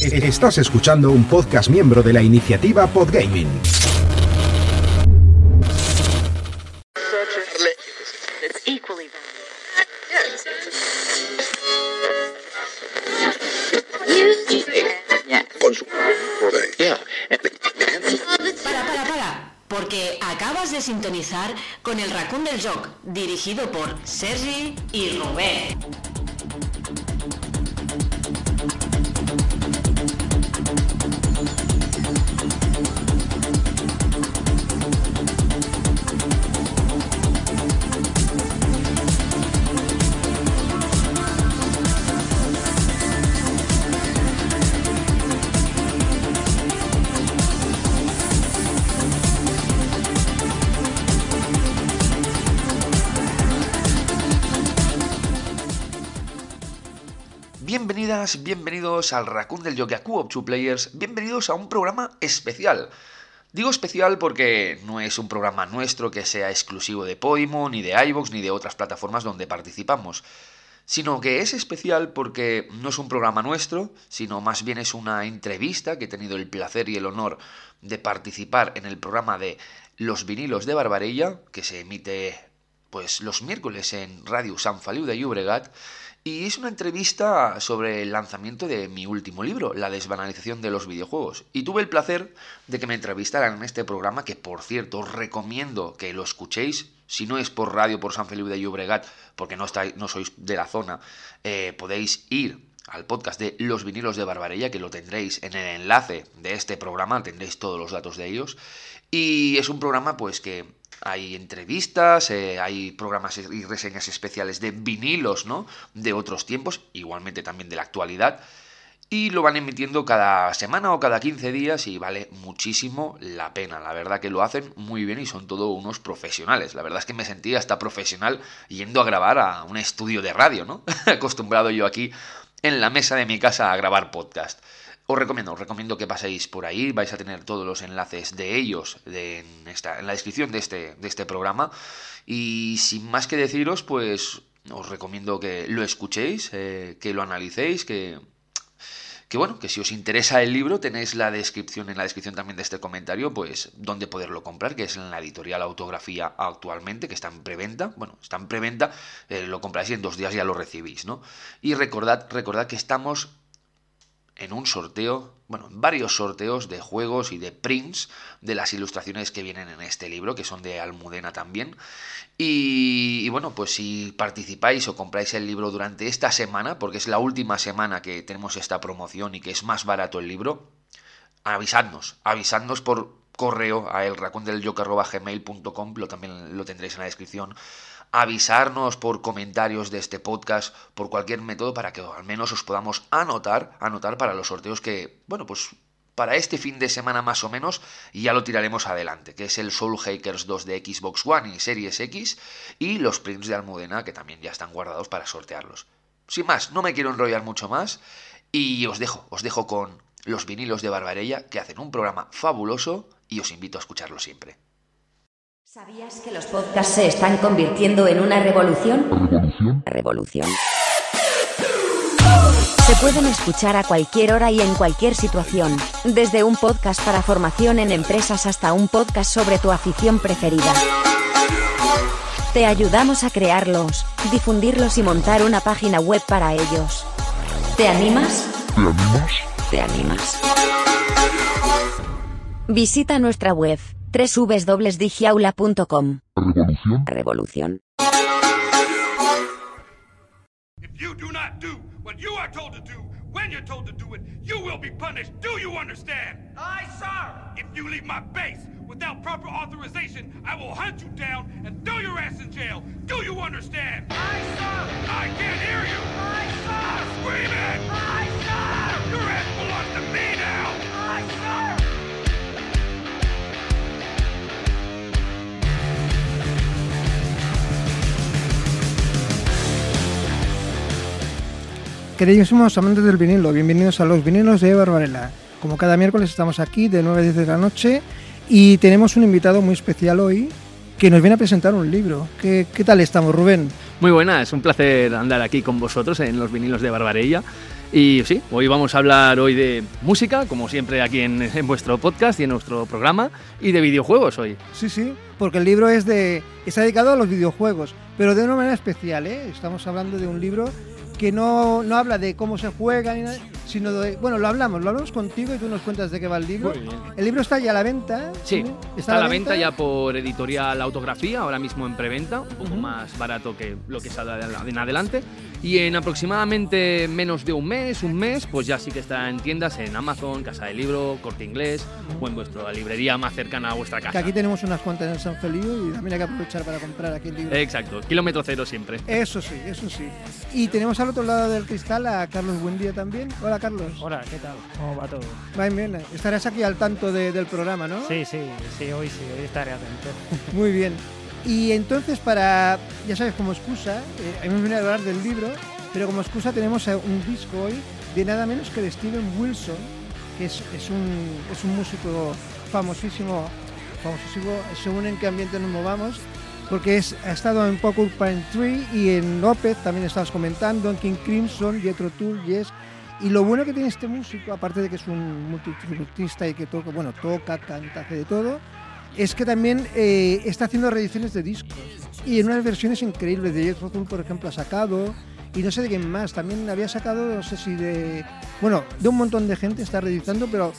Estás escuchando un podcast miembro de la iniciativa Podgaming. Para, para, para, porque acabas de sintonizar con el Raccoon del Joc, dirigido por Sergi y Rubén. Bienvenidos al Raccoon del Yogaku of Two Players, bienvenidos a un programa especial. Digo especial porque no es un programa nuestro que sea exclusivo de Podimo, ni de iVoox, ni de otras plataformas donde participamos, sino que es especial porque no es un programa nuestro, sino más bien es una entrevista que he tenido el placer y el honor de participar en el programa de Los vinilos de Barbarella, que se emite pues los miércoles en Radio San Feliu de Llobregat, y es una entrevista sobre el lanzamiento de mi último libro, La desbanalización de los videojuegos. Y tuve el placer de que me entrevistaran en este programa, que por cierto os recomiendo que lo escuchéis. Si no es por radio por San Felipe de Llobregat, porque no, estáis, no sois de la zona, eh, podéis ir al podcast de Los vinilos de Barbarella, que lo tendréis en el enlace de este programa, tendréis todos los datos de ellos. Y es un programa pues que hay entrevistas, eh, hay programas y reseñas especiales de vinilos, ¿no? De otros tiempos, igualmente también de la actualidad. Y lo van emitiendo cada semana o cada 15 días y vale muchísimo la pena. La verdad que lo hacen muy bien y son todos unos profesionales. La verdad es que me sentí hasta profesional yendo a grabar a un estudio de radio, ¿no? Acostumbrado yo aquí en la mesa de mi casa a grabar podcast. Os recomiendo, os recomiendo que paséis por ahí, vais a tener todos los enlaces de ellos en, esta, en la descripción de este, de este programa. Y sin más que deciros, pues os recomiendo que lo escuchéis, eh, que lo analicéis, que, que bueno, que si os interesa el libro tenéis la descripción en la descripción también de este comentario, pues dónde poderlo comprar, que es en la editorial Autografía actualmente, que está en preventa, bueno, está en preventa, eh, lo compráis y en dos días ya lo recibís, ¿no? Y recordad, recordad que estamos en un sorteo, bueno, en varios sorteos de juegos y de prints de las ilustraciones que vienen en este libro, que son de Almudena también. Y, y, bueno, pues si participáis o compráis el libro durante esta semana, porque es la última semana que tenemos esta promoción y que es más barato el libro, avisadnos, avisadnos por correo a elracondelyoke.gmail.com, lo también lo tendréis en la descripción, avisarnos por comentarios de este podcast, por cualquier método, para que al menos os podamos anotar, anotar para los sorteos que, bueno, pues para este fin de semana más o menos ya lo tiraremos adelante, que es el Soul Hackers 2 de Xbox One y Series X y los prints de Almudena que también ya están guardados para sortearlos. Sin más, no me quiero enrollar mucho más y os dejo, os dejo con los vinilos de Barbarella que hacen un programa fabuloso y os invito a escucharlo siempre. ¿Sabías que los podcasts se están convirtiendo en una revolución? ¿Revolución? Revolución. Se pueden escuchar a cualquier hora y en cualquier situación, desde un podcast para formación en empresas hasta un podcast sobre tu afición preferida. Te ayudamos a crearlos, difundirlos y montar una página web para ellos. ¿Te animas? ¿Te animas? ¿Te animas? Visita nuestra web www.digiaula.com. ¿Revolución? Revolución. If you do not do what you are told to do when you're told to do it, you will be punished. Do you understand? Aye, sir. If you leave my base without proper authorization, I will hunt you down and throw your ass in jail. Do you understand? Aye, sir. I can't hear you. Aye, sir. Scream it. Aye, sir. Your ass belongs to me now. Aye, sir. Queridísimos amantes del vinilo, bienvenidos a los vinilos de Barbarella. Como cada miércoles estamos aquí de 9 a 10 de la noche y tenemos un invitado muy especial hoy que nos viene a presentar un libro. ¿Qué, qué tal estamos, Rubén? Muy buenas, un placer andar aquí con vosotros en los vinilos de Barbarella. Y sí, hoy vamos a hablar hoy de música, como siempre aquí en, en, vuestro podcast y en nuestro programa, y de videojuegos hoy. Sí, sí, porque el libro es de está dedicado a los videojuegos, pero de una manera especial, ¿eh? Estamos hablando de un libro que no, no habla de cómo se juega, ni nada, sino de... Bueno, lo hablamos, lo hablamos contigo y tú nos cuentas de qué va el libro. El libro está ya a la venta. Sí, está, a la venta? ya por editorial Autografía, ahora mismo en preventa, un poco más barato que lo que sale en adelante. Y en aproximadamente menos de un mes, un mes, pues ya sí que está en tiendas en Amazon, Casa de Libro, Corte Inglés o en vuestra librería más cercana a vuestra casa. Que aquí tenemos unas cuantas en San Feliu y también hay que aprovechar para comprar aquí el libro. Exacto, kilómetro cero siempre. Eso sí, eso sí. Y tenemos al otro lado del cristal a Carlos Buendía también. Hola Carlos. Hola, ¿qué tal? ¿Cómo va todo? Va bien, estarás aquí al tanto de, del programa, ¿no? Sí, sí, sí, hoy sí, hoy estaré atento. Muy bien. Y entonces, para, ya sabes, como excusa, eh, hemos venido a hablar del libro, pero como excusa tenemos un disco hoy de nada menos que de Steven Wilson, que es, es, un, es un músico famosísimo, famosísimo, según en qué ambiente nos movamos, porque es, ha estado en Porcupine Tree y en López, también estabas comentando, en King Crimson, Jethro Tull, Yes. Y lo bueno que tiene este músico, aparte de que es un multiinstrumentista y que toca, bueno, toca, canta, hace de todo, es que también eh, está haciendo reediciones de discos. Y en unas versiones increíbles. De Jethro Tull, por ejemplo, ha sacado. Y no sé de quién más. También había sacado, no sé si de. Bueno, de un montón de gente está reeditando, pero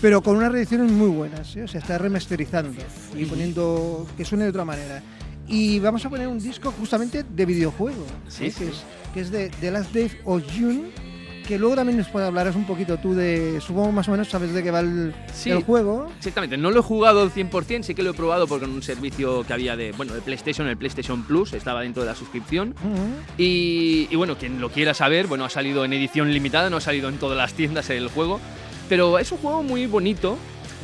pero con unas reediciones muy buenas, ¿eh? o sea, está remasterizando y poniendo que suene de otra manera. Y vamos a poner un disco justamente de videojuego, sí, sí. Que, es, que es de The Last Day of June, que luego también nos puede hablar un poquito tú de, supongo más o menos sabes de qué va el, Sí. el juego. Exactamente, no lo he jugado al 100%, sí que lo he probado porque en un servicio que había de, bueno, de PlayStation, el PlayStation Plus, estaba dentro de la suscripción. Ujú. Y, y bueno, quien lo quiera saber, bueno, ha salido en edición limitada, no ha salido en todas las tiendas el juego. Pero es un juego muy bonito,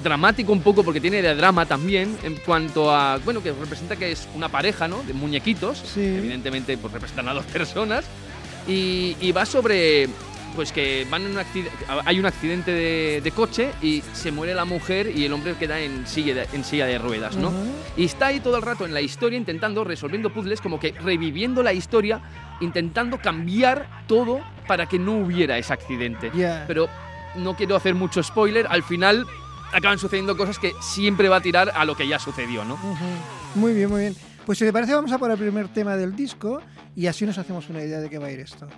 dramático un poco porque tiene de drama también en cuanto a, bueno, que representa que es una pareja, ¿no? De muñequitos, Sí. evidentemente pues representan a dos personas y, y va sobre pues que van en un hay un accidente de, de coche y se muere la mujer y el hombre queda en silla de, en silla de ruedas, ¿no? Ujú. Y está ahí todo el rato en la historia intentando, resolviendo puzzles, como que reviviendo la historia, intentando cambiar todo para que no hubiera ese accidente. Ya. Pero no quiero hacer mucho spoiler, al final acaban sucediendo cosas que siempre va a tirar a lo que ya sucedió, ¿no? Muy bien, muy bien. Pues si te parece vamos a por el primer tema del disco y así nos hacemos una idea de qué va a ir esto.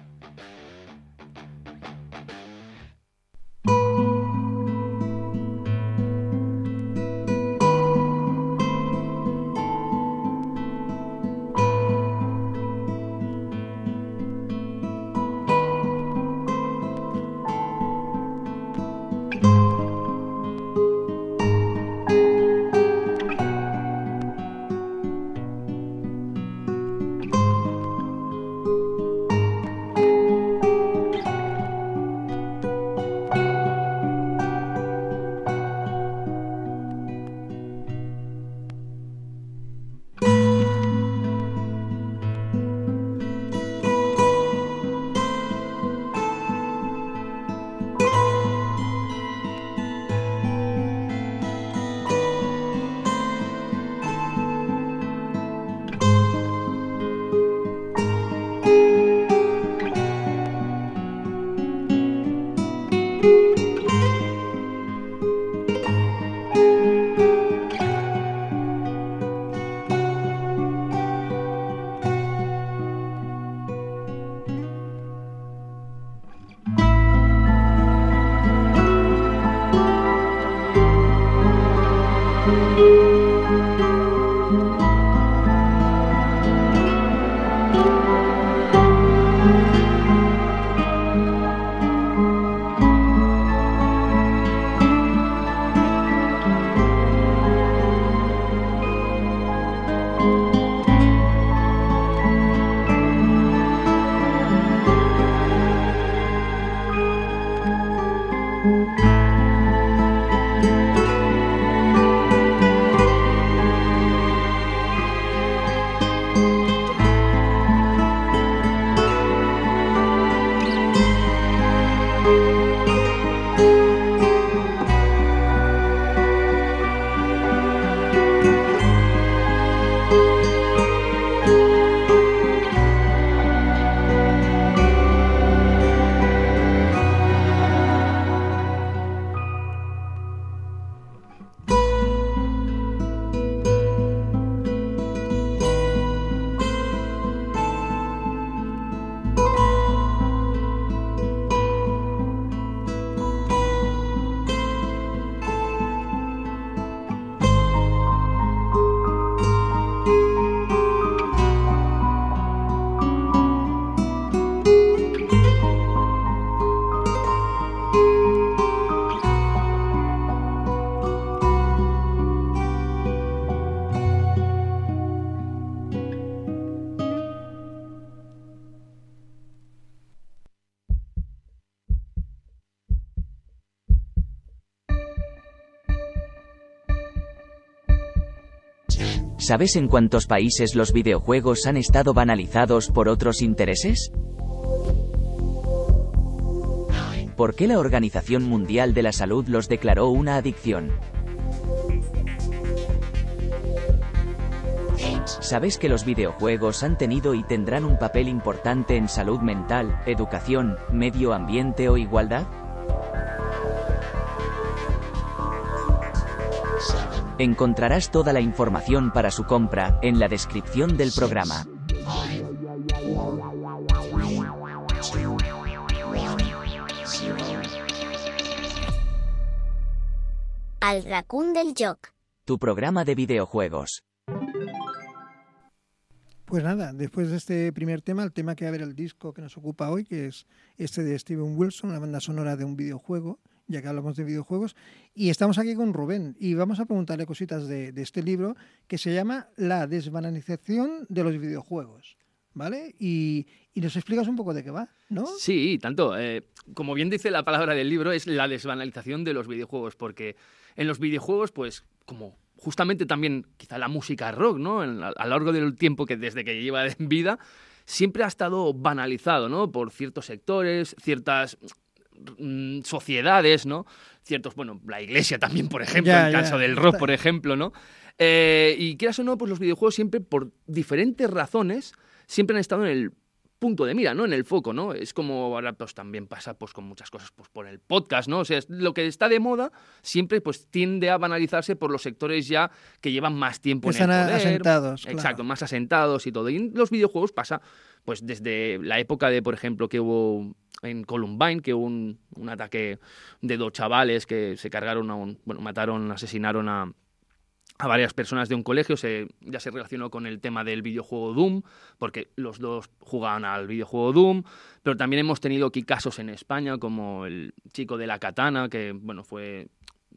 ¿Sabes en cuántos países los videojuegos han estado banalizados por otros intereses? ¿Por qué la Organización Mundial de la Salud los declaró una adicción? ¿Sabes que los videojuegos han tenido y tendrán un papel importante en salud mental, educación, medio ambiente o igualdad? Encontrarás toda la información para su compra en la descripción del programa. Al raccoon del Jock. Tu programa de videojuegos. Pues nada, después de este primer tema, el tema que va a ver el disco que nos ocupa hoy, que es este de Steven Wilson, la banda sonora de un videojuego, ya que hablamos de videojuegos. Y estamos aquí con Rubén y vamos a preguntarle cositas de, este libro que se llama La desbanalización de los videojuegos. ¿Vale? Y, y nos explicas un poco de qué va, ¿no? Sí, tanto. eh, como bien dice la palabra del libro, es la desbanalización de los videojuegos, porque en los videojuegos, pues, como justamente también quizá la música rock, ¿no? A, a lo largo del tiempo que desde que lleva en vida, siempre ha estado banalizado, ¿no? Por ciertos sectores, ciertas mm, sociedades, ¿no? Ciertos, bueno, la iglesia también, por ejemplo, en el caso del rock, por ejemplo, ¿no? Eh, y quieras o no, pues los videojuegos siempre, por diferentes razones, siempre han estado en el punto de mira, ¿no? En el foco, ¿no? Es como ahora pues también pasa pues con muchas cosas pues por el podcast, ¿no? O sea, lo que está de moda siempre pues tiende a banalizarse por los sectores ya que llevan más tiempo en el poder. asentados, claro. Exacto, más asentados y todo. Y en los videojuegos pasa pues desde la época de, por ejemplo, que hubo en Columbine, que un, un ataque de dos chavales que se cargaron a un, bueno, mataron, asesinaron a, a varias personas de un colegio, se, ya se relacionó con el tema del videojuego Doom, porque los dos jugaban al videojuego Doom, pero también hemos tenido aquí casos en España, como el chico de la katana, que bueno, fue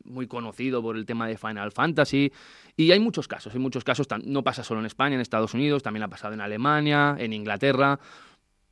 muy conocido por el tema de Final Fantasy, y hay muchos casos, hay muchos casos, no pasa solo en España, en Estados Unidos, también ha pasado en Alemania, en Inglaterra,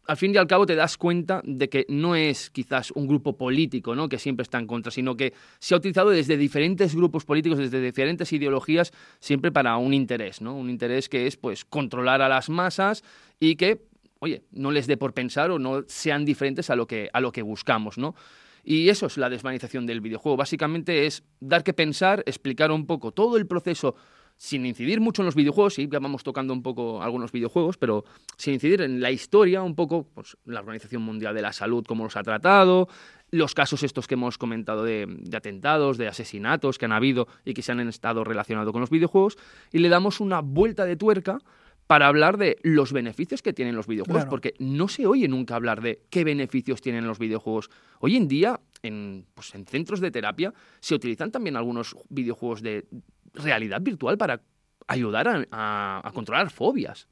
al fin y al cabo te das cuenta de que no es quizás un grupo político ¿no? que siempre está en contra, sino que se ha utilizado desde diferentes grupos políticos, desde diferentes ideologías, siempre para un interés, ¿no? Un interés que es pues controlar a las masas y que, oye, no les dé por pensar o no sean diferentes a lo que, a lo que buscamos, ¿no? Y eso es la desvanización del videojuego. Básicamente es dar que pensar, explicar un poco todo el proceso sin incidir mucho en los videojuegos, sí, ya vamos tocando un poco algunos videojuegos, pero sin incidir en la historia, un poco, pues la Organización Mundial de la Salud, cómo los ha tratado, los casos estos que hemos comentado de, de atentados, de asesinatos que han habido y que se han estado relacionados con los videojuegos, y le damos una vuelta de tuerca para hablar de los beneficios que tienen los videojuegos, Claro. porque no se oye nunca hablar de qué beneficios tienen los videojuegos. Hoy en día, en, pues, en centros de terapia, se utilizan también algunos videojuegos de realidad virtual para ayudar a, a- a controlar fobias.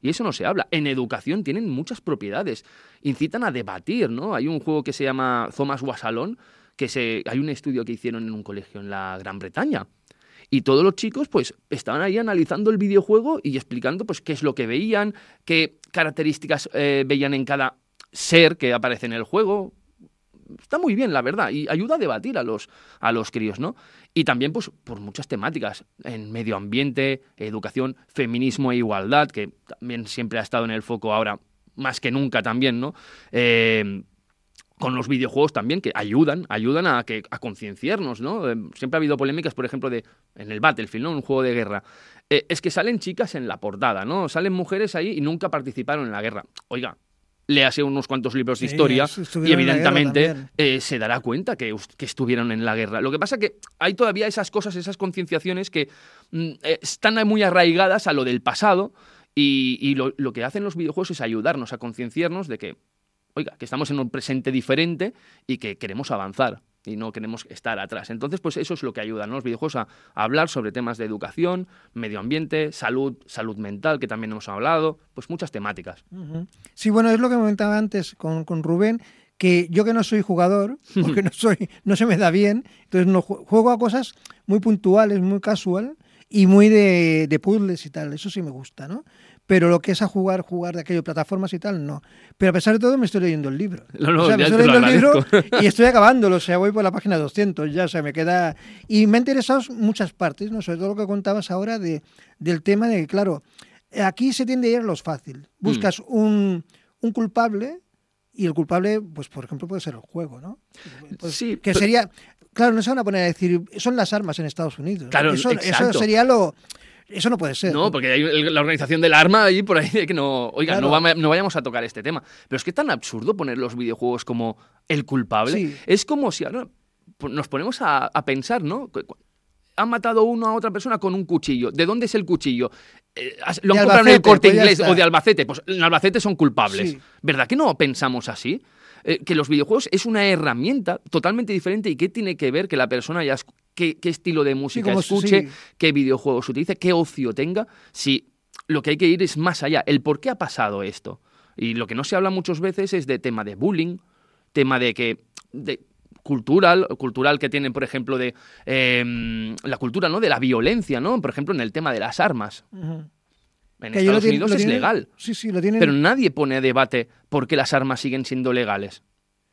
Y eso no se habla. En educación tienen muchas propiedades. Incitan a debatir, ¿no? Hay un juego que se llama Thomas Wasalón, que se, hay un estudio que hicieron en un colegio en la Gran Bretaña. Y todos los chicos, pues, estaban ahí analizando el videojuego y explicando, pues, qué es lo que veían, qué características eh, veían en cada ser que aparece en el juego. Está muy bien, la verdad, y ayuda a debatir a los, a los críos, ¿no? Y también, pues, por muchas temáticas, en medio ambiente, educación, feminismo e igualdad, que también siempre ha estado en el foco ahora, más que nunca también, ¿no? Eh, con los videojuegos también que ayudan, ayudan a que a concienciarnos, ¿no? Eh, siempre ha habido polémicas, por ejemplo, de en el Battlefield, ¿no? Un juego de guerra. Eh, es que salen chicas en la portada, ¿no? Salen mujeres ahí y nunca participaron en la guerra. Oiga, léase unos cuantos libros de historia es- y evidentemente eh, se dará cuenta que, que estuvieron en la guerra. Lo que pasa que hay todavía esas cosas, esas concienciaciones que mm, están muy arraigadas a lo del pasado y, y lo, lo que hacen los videojuegos es ayudarnos a concienciarnos de que, oiga, que estamos en un presente diferente y que queremos avanzar y no queremos estar atrás. Entonces, pues eso es lo que ayudan ¿no? los videojuegos a, a hablar sobre temas de educación, medio ambiente, salud, salud mental, que también hemos hablado, pues muchas temáticas. Sí, bueno, es lo que comentaba antes con, con Rubén, que yo que no soy jugador, porque no soy, no se me da bien, entonces no ju- juego a cosas muy puntuales, muy casual y muy de, de puzzles y tal. Eso sí me gusta, ¿no? Pero lo que es a jugar, jugar de aquello, plataformas y tal, no. Pero a pesar de todo me estoy leyendo el libro. No, no, o sea, me estoy leyendo el libro y estoy acabándolo, o sea, voy por la página 200, ya, o sea, me queda... Y me ha interesado muchas partes, ¿no? Sobre todo lo que contabas ahora de, del tema de que, claro, aquí se tiende a ir a los fácil. Buscas un, un culpable y el culpable, pues por ejemplo, puede ser el juego, ¿no? Pues, Sí, que pero- sería... Claro, no se van a poner a decir, son las armas en Estados Unidos. Claro, eso, eso sería lo... Eso no puede ser. No, porque hay la organización del arma ahí por ahí de que no, oiga, Claro. no, va- no vayamos a tocar este tema. Pero es que es tan absurdo poner los videojuegos como el culpable. Sí. Es como si ahora nos ponemos a, a pensar, ¿no? Han matado uno a otra persona con un cuchillo. ¿De dónde es el cuchillo? Eh, ¿Lo han comprado en el corte pues inglés o de Albacete? Pues en Albacete son culpables. Sí. ¿Verdad que no pensamos así? Eh, que los videojuegos es una herramienta totalmente diferente y qué tiene que ver que la persona ya escu- qué, qué estilo de música escuche, sí. qué videojuegos utilice, qué ocio tenga, si lo que hay que ir es más allá, el por qué ha pasado esto. Y lo que no se habla muchas veces es de tema de bullying, tema de que de cultural, cultural que tienen, por ejemplo, de eh, la cultura, ¿no? De la violencia, ¿no? Por ejemplo, en el tema de las armas. En Que Estados Unidos es legal, Sí, sí, lo tienen... pero nadie pone a debate por qué las armas siguen siendo legales.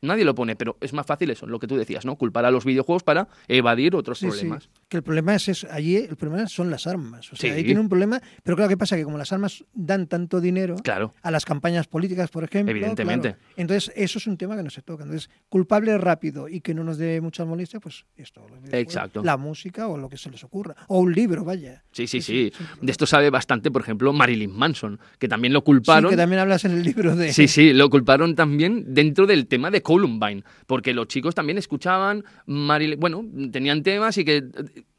Nadie lo pone, pero es más fácil eso, lo que tú decías, ¿no? Culpar a los videojuegos para evadir otros Sí, sí. Que el problema es eso. Allí el problema son las armas. O sea, Sí. ahí tiene un problema. Pero claro, ¿qué pasa? Que como las armas dan tanto dinero Claro. a las campañas políticas, por ejemplo. Evidentemente. claro, entonces, eso es un tema que no se toca. Entonces, culpable rápido y que no nos dé muchas molestias, pues esto. Exacto. La música o lo que se les ocurra. O un libro, vaya. Sí, sí, Sí, sí. sí, sí. De esto sabe bastante, por ejemplo, Marilyn Manson, que también lo Sí, culparon. que también hablas en el libro de. Sí, sí, lo culparon también dentro del tema de Columbine, porque los chicos también escuchaban Marilyn, bueno, tenían temas y que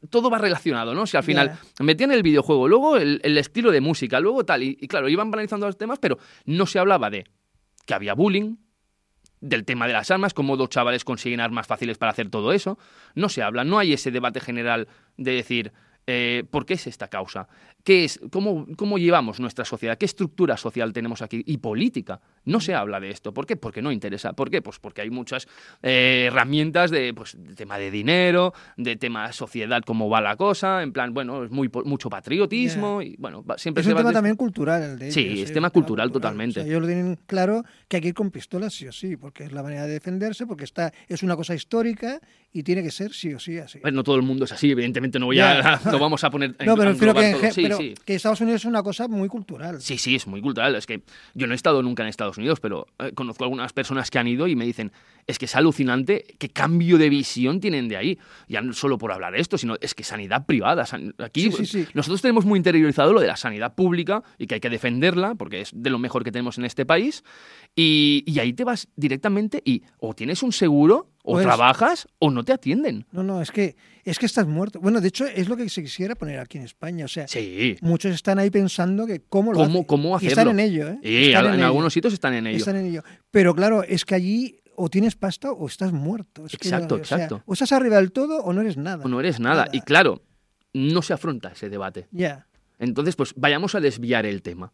todo va relacionado, ¿no? Si al final metían el videojuego, luego el, el estilo de música, luego tal, y, y claro, iban banalizando los temas, pero no se hablaba de que había bullying, del tema de las armas, cómo dos chavales consiguen armas fáciles para hacer todo eso. No se habla, no hay ese debate general de decir, eh, ¿por qué es esta causa? ¿Qué es, cómo, ¿Cómo llevamos nuestra sociedad? ¿Qué estructura social tenemos aquí? Y política. No se habla de esto. ¿Por qué? Porque no interesa. ¿Por qué? Pues porque hay muchas eh, herramientas de, pues, de tema de dinero, de tema sociedad, cómo va la cosa, en plan, bueno, es muy, mucho patriotismo y bueno, siempre Es un tema también cultural el de Sí, ellos, es tema cultural totalmente. O sea, ellos lo tienen claro que hay que ir con pistolas sí o sí, porque es la manera de defenderse, porque está, es una cosa histórica y tiene que ser sí o sí así. Bueno, no todo el mundo es así, evidentemente no voy a, no vamos a poner no, pero refiero que, en todo. Sí, pero sí. que Estados Unidos es una cosa muy cultural. Sí, sí, es muy cultural. Es que yo no he estado nunca en Estados Unidos, pero eh, conozco algunas personas que han ido y me dicen, es que es alucinante qué cambio de visión tienen de ahí. Ya no solo por hablar de esto, sino es que sanidad privada. san- Aquí Sí, sí, sí. nosotros tenemos muy interiorizado lo de la sanidad pública y que hay que defenderla porque es de lo mejor que tenemos en este país. Y, y ahí te vas directamente y o tienes un seguro, o Pues- trabajas, o no te atienden. No, no, es que, es que estás muerto. Bueno, de hecho, es lo que se quisiera poner aquí en España. O sea, Sí. muchos están ahí pensando que cómo lo ¿Cómo, cómo Y hacerlo? están en ello, ¿eh? Y Están en, ello. algunos sitios están en ello. Están en ello. Pero claro, es que allí o tienes pasta o estás muerto. Es que Exacto, no- o sea, exacto. o estás arriba del todo o no eres nada. O no eres nada. Y claro, no se afronta ese debate. Ya. Entonces, pues vayamos a desviar el tema.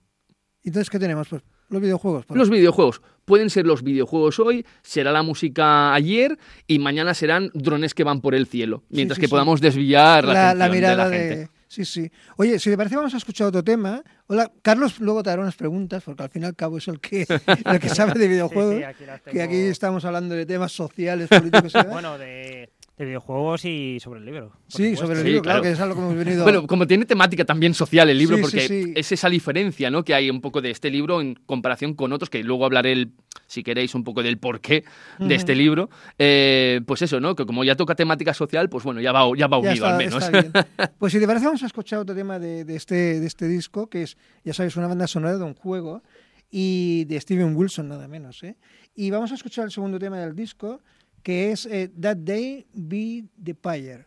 Entonces, ¿qué tenemos? Pues los videojuegos. por Los videojuegos. Pueden ser los videojuegos hoy, será la música ayer y mañana serán drones que van por el cielo. Mientras sí, que sí. podamos desviar la, la, mirada de de, la gente. Sí, sí. Oye, si te parece, vamos a escuchar otro tema. Hola, Carlos luego te hará unas preguntas, porque al fin y al cabo es el que, el que sabe de videojuegos. Sí, sí, aquí las Que tengo. aquí estamos hablando de temas sociales, políticos. Bueno, de, de videojuegos y sobre el libro. sí, supuesto. sobre el Sí, libro, claro, claro. que es algo que hemos venido. Bueno, como tiene temática también social el libro, Sí, porque sí. es esa diferencia ¿no? que hay un poco de este libro en comparación con otros, que luego hablaré, el- si queréis, un poco del porqué de este libro. Eh, pues eso, ¿no? Que como ya toca temática social, pues bueno, ya va, ya va Ya unido está- al menos. está bien. Pues si te parece, vamos a escuchar otro tema de, de este, de este disco, que es, ya sabes, una banda sonora de un juego y de Steven Wilson, nada menos. ¿eh? Y vamos a escuchar el segundo tema del disco, que es eh, That Day Be the Pyre.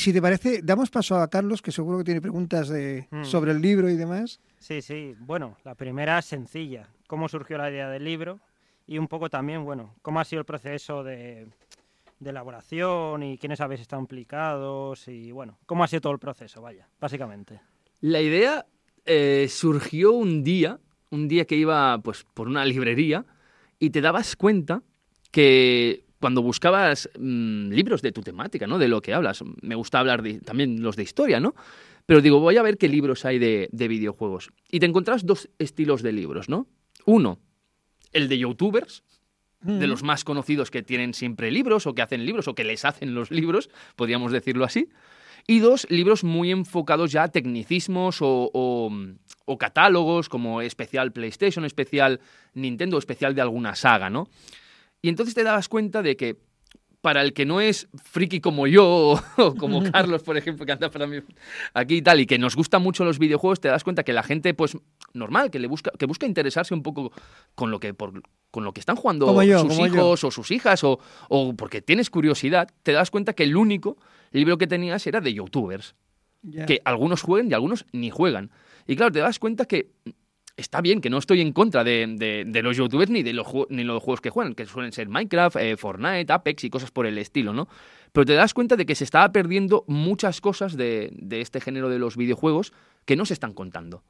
Si te parece, damos paso a Carlos, que seguro que tiene preguntas de, Mm. sobre el libro y demás. Sí, sí. Bueno, la primera es sencilla. ¿Cómo surgió la idea del libro? Y un poco también, bueno, cómo ha sido el proceso de, de elaboración y quiénes habéis estado implicados y, bueno, cómo ha sido todo el proceso, vaya, básicamente. La idea eh, surgió un día, un día que iba pues por una librería y te dabas cuenta que cuando buscabas mm, libros de tu temática, ¿no? De lo que hablas, me gusta hablar de, también los de historia, ¿no? Pero digo, voy a ver qué libros hay de, de videojuegos. Y te encontrás dos estilos de libros, ¿no? Uno, el de youtubers, de Mm. los más conocidos que tienen siempre libros o que hacen libros o que les hacen los libros, podríamos decirlo así. Y dos, libros muy enfocados ya a tecnicismos o, o- o catálogos como especial PlayStation, especial Nintendo, especial de alguna saga, ¿no? Y entonces te dabas cuenta de que para el que no es friki como yo o, como Carlos, por ejemplo, que anda para mí aquí y tal, y que nos gustan mucho los videojuegos, te das cuenta que la gente, pues, normal, que le busca, que busca interesarse un poco con lo que, por, con lo que están jugando yo, sus yo. hijos o sus hijas, o, o porque tienes curiosidad, te das cuenta que el único libro que tenías era de youtubers que algunos jueguen y algunos ni juegan. Y claro, te das cuenta que está bien, que no estoy en contra de, de- los youtubers ni de los, ni los juegos que juegan, que suelen ser Minecraft, eh, Fortnite, Apex y cosas por el estilo, ¿no? Pero te das cuenta de que se estaba perdiendo muchas cosas de, de este género de los videojuegos que no se están contando.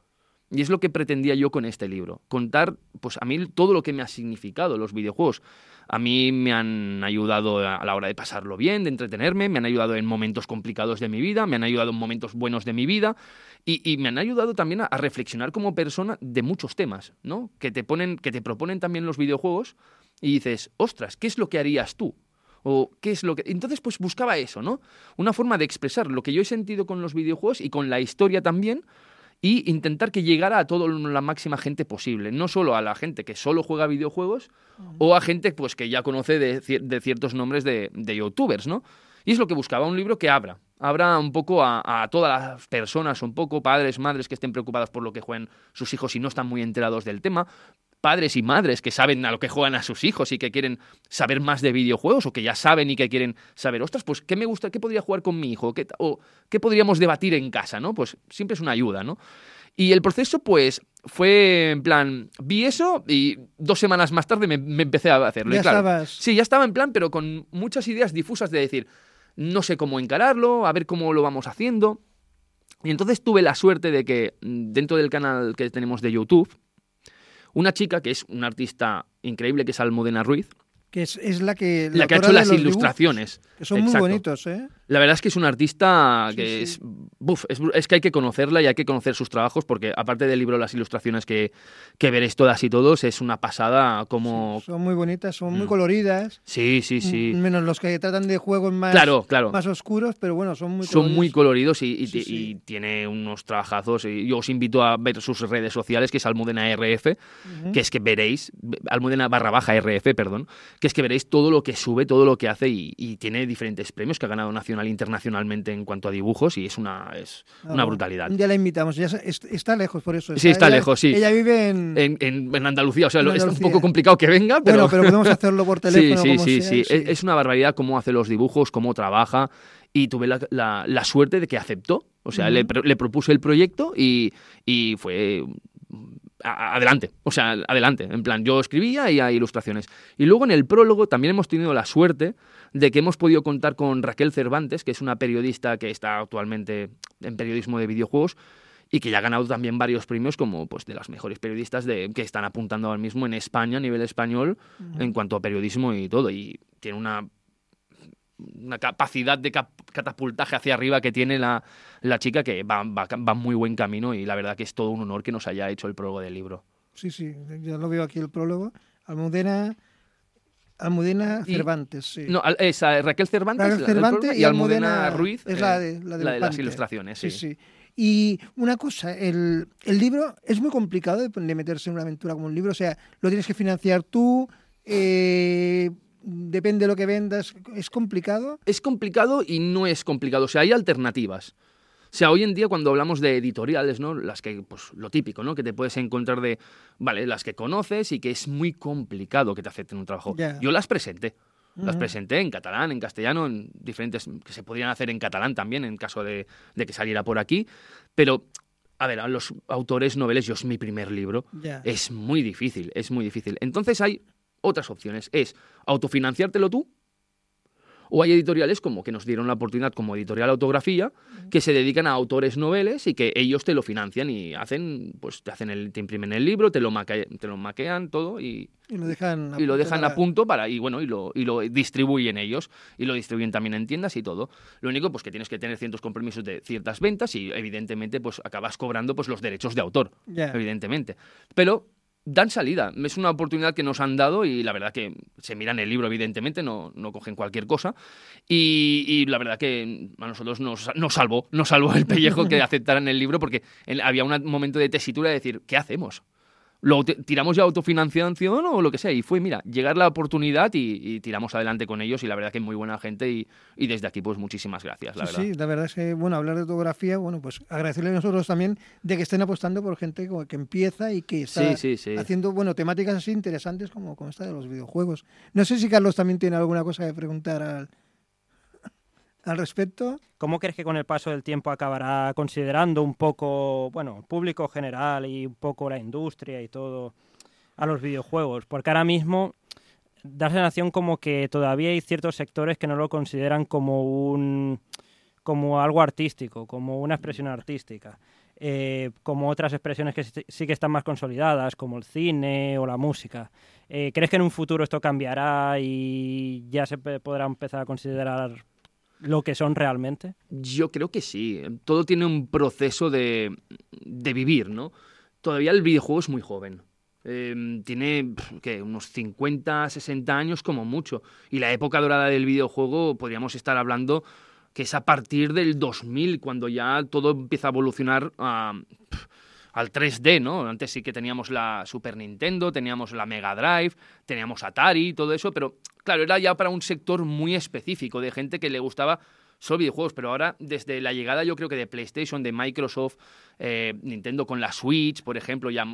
Y es lo que pretendía yo con este libro. Contar, pues a mí todo lo que me ha significado los videojuegos. A mí me han ayudado a la hora de pasarlo bien, de entretenerme, me han ayudado en momentos complicados de mi vida, me han ayudado en momentos buenos de mi vida y, y me han ayudado también a, a reflexionar como persona de muchos temas, ¿no? Que te ponen, que te proponen también los videojuegos y dices, ostras, ¿qué es lo que harías tú? O qué es lo que. Entonces, pues buscaba eso, ¿no? Una forma de expresar lo que yo he sentido con los videojuegos y con la historia también, y intentar que llegara a toda la máxima gente posible. No solo a la gente que solo juega videojuegos o a gente pues, que ya conoce de, de ciertos nombres de, de youtubers, ¿no? Y es lo que buscaba, un libro que abra. Abra un poco a, a todas las personas, un poco padres, madres que estén preocupadas por lo que juegan sus hijos y no están muy enterados del tema, padres y madres que saben a lo que juegan a sus hijos y que quieren saber más de videojuegos o que ya saben y que quieren saber, ostras, pues qué me gusta, qué podría jugar con mi hijo, ¿Qué o qué podríamos debatir en casa, ¿no? Pues siempre es una ayuda, ¿no? Y el proceso, pues, fue en plan, vi eso y dos semanas más tarde me, me empecé a hacerlo. Y Ya claro, estabas. Sí, ya estaba en plan, pero con muchas ideas difusas de decir, no sé cómo encararlo, a ver cómo lo vamos haciendo. Y entonces tuve la suerte de que mm, dentro del canal que tenemos de YouTube, una chica que es una artista increíble, que es Almudena Ruiz, Que es, es la que... la que ha hecho las dibujos, ilustraciones. que son muy bonitos, ¿eh? La verdad es que es una artista Sí, que sí. es, buf, es. es que hay que conocerla y hay que conocer sus trabajos porque aparte del libro Las ilustraciones que, que veréis todas y todos, es una pasada como... Son muy bonitas, son muy Mm. coloridas. Sí, sí, sí. Menos los que tratan de juegos más, Claro, claro. más oscuros, pero bueno, son muy Son muy coloridos. coloridos y, y- Sí, sí. y tiene unos trabajazos. Y yo os invito a ver sus redes sociales, que es Almudena RF, que es que veréis, Almudena barra baja RF, perdón, que es que veréis todo lo que sube, todo lo que hace y, y tiene diferentes premios que ha ganado nacional internacionalmente en cuanto a dibujos y es una, es Ah, una brutalidad. Ya la invitamos, ya está lejos por eso. Sí, está ella- lejos, sí. Ella vive en... En, en- en Andalucía, o sea, lo- es un Andalucía. poco complicado que venga, pero... Bueno, pero podemos hacerlo por teléfono. sí, sí, como sí, sea, sí. Es, es una barbaridad cómo hace los dibujos, cómo trabaja y tuve la, la- la suerte de que aceptó. O sea, le, Ujú. pro- le propuse el proyecto y, y fue adelante, o sea, adelante. En plan, yo escribía y hay ilustraciones. Y luego en el prólogo también hemos tenido la suerte de que hemos podido contar con Raquel Cervantes, que es una periodista que está actualmente en periodismo de videojuegos y que ya ha ganado también varios premios como pues de las mejores periodistas de, que están apuntando ahora mismo en España a nivel español en cuanto a periodismo y todo. Y tiene una, una capacidad de catapultaje hacia arriba que tiene la, la chica que va, va, va muy buen camino y la verdad que es todo un honor que nos haya hecho el prólogo del libro. Sí, sí, ya lo veo aquí el prólogo. Almudena, Almudena Y- Cervantes, sí. No, al- es a Raquel Cervantes, Raquel Cervantes y Almudena, Almudena Ruiz, es eh, la de- la del las ilustraciones. Sí. Sí, sí. Y una cosa, el, el libro es muy complicado de, de meterse en una aventura como un libro, o sea, lo tienes que financiar tú, eh, depende de lo que vendas, es complicado. es complicado y no es complicado. O sea, hay alternativas. O sea, hoy en día cuando hablamos de editoriales, ¿no? Las que, pues lo típico, ¿no? Que te puedes encontrar de, vale, las que conoces y que es muy complicado que te acepten un trabajo. Ya. Yo las presenté. Las Ujú. presenté en catalán, en castellano, en diferentes que se podían hacer en catalán también en caso de, de que saliera por aquí. Pero, a ver, a los autores noveles, yo es mi primer libro, Ya. es muy difícil, es muy difícil. Entonces hay otras opciones. Es autofinanciártelo tú, o hay editoriales como que nos dieron la oportunidad como editorial autografía, que se dedican a autores noveles y que ellos te lo financian y hacen, pues te hacen el, te imprimen el libro, te lo, maque- te lo maquean todo y, Y lo dejan y lo dejan a punto para y bueno y lo, y lo distribuyen ellos y lo distribuyen también en tiendas y todo. Lo único pues que tienes que tener ciertos compromisos de ciertas ventas y evidentemente pues acabas cobrando pues los derechos de autor evidentemente. Pero dan salida es una oportunidad que nos han dado y la verdad que se miran el libro evidentemente no, no cogen cualquier cosa y, y la verdad que a nosotros nos, nos salvó nos salvó el pellejo que aceptaran el libro porque había un momento de tesitura de decir ¿qué hacemos? Lo ti- tiramos ya autofinanciación o lo que sea. Y fue, mira, llegar la oportunidad y, y tiramos adelante con ellos. Y la verdad que muy buena gente. Y, y desde aquí, pues muchísimas gracias, la Sí, verdad. sí, la verdad es que, bueno, hablar de fotografía, bueno, pues agradecerle a nosotros también de que estén apostando por gente que empieza y que está sí, sí. haciendo, bueno, temáticas así interesantes como, como esta de los videojuegos. No sé si Carlos también tiene alguna cosa que preguntar al, al respecto. ¿Cómo crees que con el paso del tiempo acabará considerando un poco, bueno, el público general y un poco la industria y todo a los videojuegos? Porque ahora mismo da la sensación como que todavía hay ciertos sectores que no lo consideran como un como algo artístico, como una expresión artística. eh, como otras expresiones que sí que están más consolidadas, como el cine o la música. Eh, ¿Crees que en un futuro esto cambiará y ya se podrá empezar a considerar lo que son realmente? Yo creo que sí. Todo tiene un proceso de, de vivir, ¿no? Todavía el videojuego es muy joven. Eh, tiene ¿qué? unos 50, 60 años como mucho. Y la época dorada del videojuego podríamos estar hablando que es a partir del 2000, cuando ya todo empieza a evolucionar a, al 3D, ¿no? Antes sí que teníamos la Super Nintendo, teníamos la Mega Drive, teníamos Atari y todo eso, pero claro, era ya para un sector muy específico de gente que le gustaba solo videojuegos, pero ahora desde la llegada yo creo que de PlayStation, de Microsoft, eh, Nintendo con la Switch, por ejemplo, ya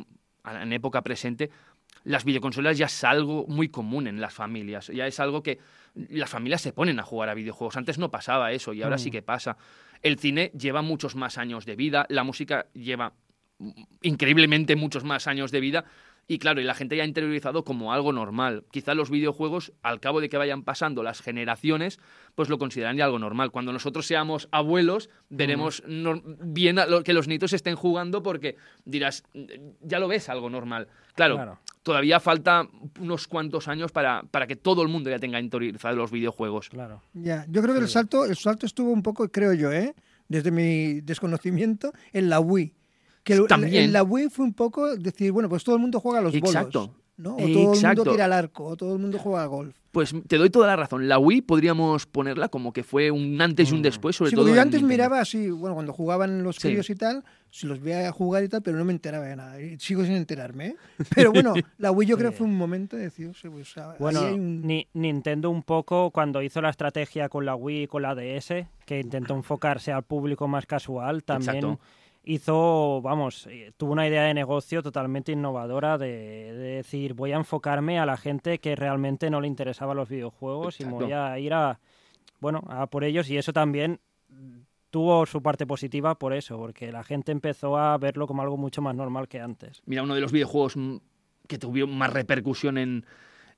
en época presente, las videoconsolas ya es algo muy común en las familias, ya es algo que las familias se ponen a jugar a videojuegos. Antes no pasaba eso y ahora sí que pasa. El cine lleva muchos más años de vida, la música lleva mm, increíblemente muchos más años de vida y claro, y la gente ya ha interiorizado como algo normal. Quizá los videojuegos, al cabo de que vayan pasando las generaciones, pues lo consideran ya algo normal. Cuando nosotros seamos abuelos, veremos nor- bien a lo- que los nietos estén jugando porque dirás, ya lo ves algo normal. Claro, Claro. todavía falta unos cuantos años para, para que todo el mundo ya tenga interiorizado los videojuegos. Claro. Ya, yo creo que el salto, el salto estuvo un poco, creo yo, ¿eh? desde mi desconocimiento, en la Wii. Que También. en la Wii fue un poco decir, bueno, pues todo el mundo juega a los Exacto. bolos. ¿no? O todo el mundo tira al arco, o todo el mundo juega al golf. Pues te doy toda la razón. La Wii podríamos ponerla como que fue un antes y un después, sobre Sí, todo. porque yo antes Nintendo. miraba así, bueno, cuando jugaban los Sí. críos y tal, si los veía jugar y tal, pero no me enteraba de nada. Y sigo sin enterarme. ¿eh? Pero bueno, la Wii yo creo que fue un momento de decir, pues, Bueno, hay un- Ni- Nintendo un poco cuando hizo la estrategia con la Wii y con la DS, que intentó enfocarse al público más casual, también Exacto. Hizo, vamos, eh, tuvo una idea de negocio totalmente innovadora de, de decir, voy a enfocarme a la gente que realmente no le interesaban los videojuegos y me voy a ir a, bueno, a por ellos y eso también tuvo su parte positiva por eso, porque la gente empezó a verlo como algo mucho más normal que antes. Mira, uno de los videojuegos mm, que tuvo más repercusión en,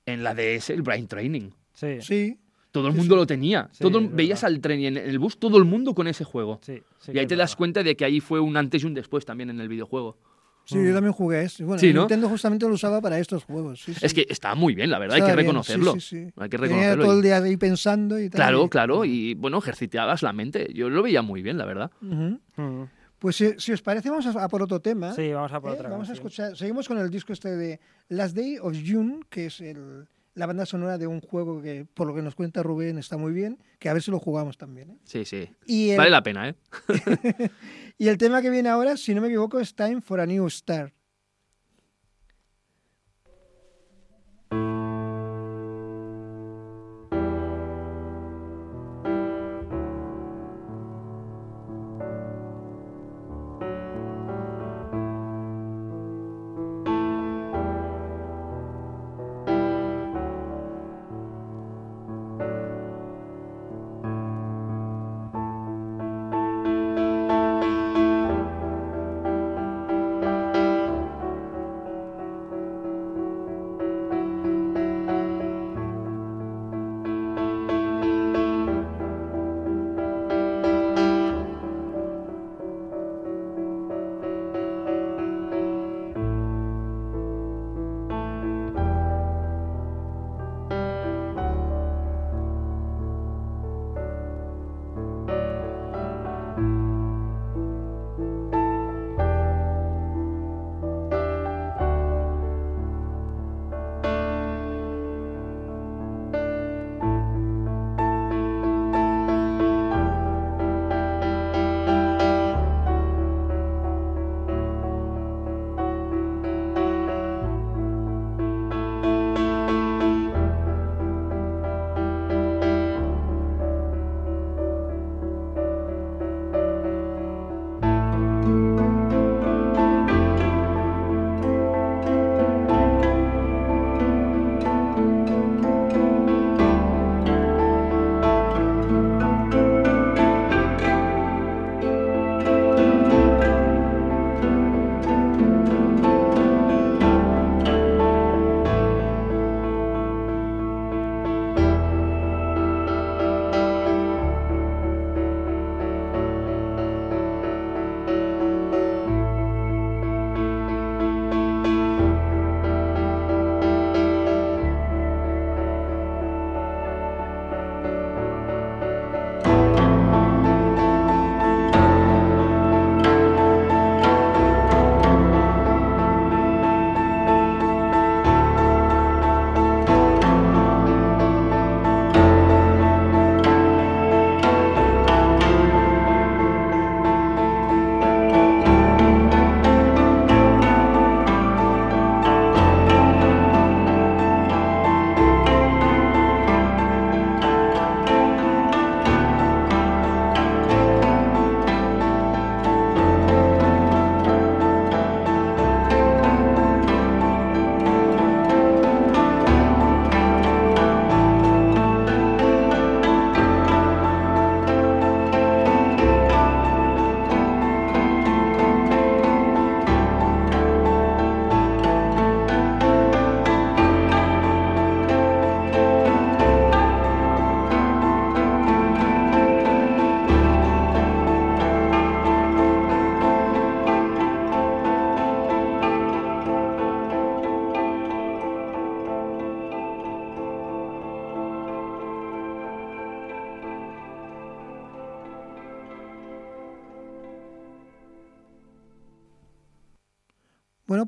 en la DS, el Brain Training. Sí, Sí, Todo el Sí, mundo sí. lo tenía. Sí, todo, veías al tren y en el bus todo el mundo con ese juego. sí, sí y ahí te das cuenta de que ahí fue un antes y un después también en el videojuego. sí, yo también jugué este. Bueno, Sí, ¿no? Nintendo justamente lo usaba para estos juegos. sí, sí. Es que está muy bien, la verdad, hay Estaba que reconocerlo. sí, sí, sí. Hay que Tenía reconocerlo. todo y- el día ahí pensando y tal. Claro, y- claro, y bueno, ejercitabas la mente. Yo lo veía muy bien, la verdad. Mm. Pues si, si os parece, vamos a, a por otro tema. Sí, vamos a por ¿eh? otra Vamos a escuchar. Seguimos con el disco este de Last Day of June, que es el, la banda sonora de un juego que, por lo que nos cuenta Rubén, está muy bien. Que a ver si lo jugamos también. ¿eh? Sí, sí. Y, el, Vale la pena, ¿eh? y el tema que viene ahora, si no me equivoco, es Time for a New Start.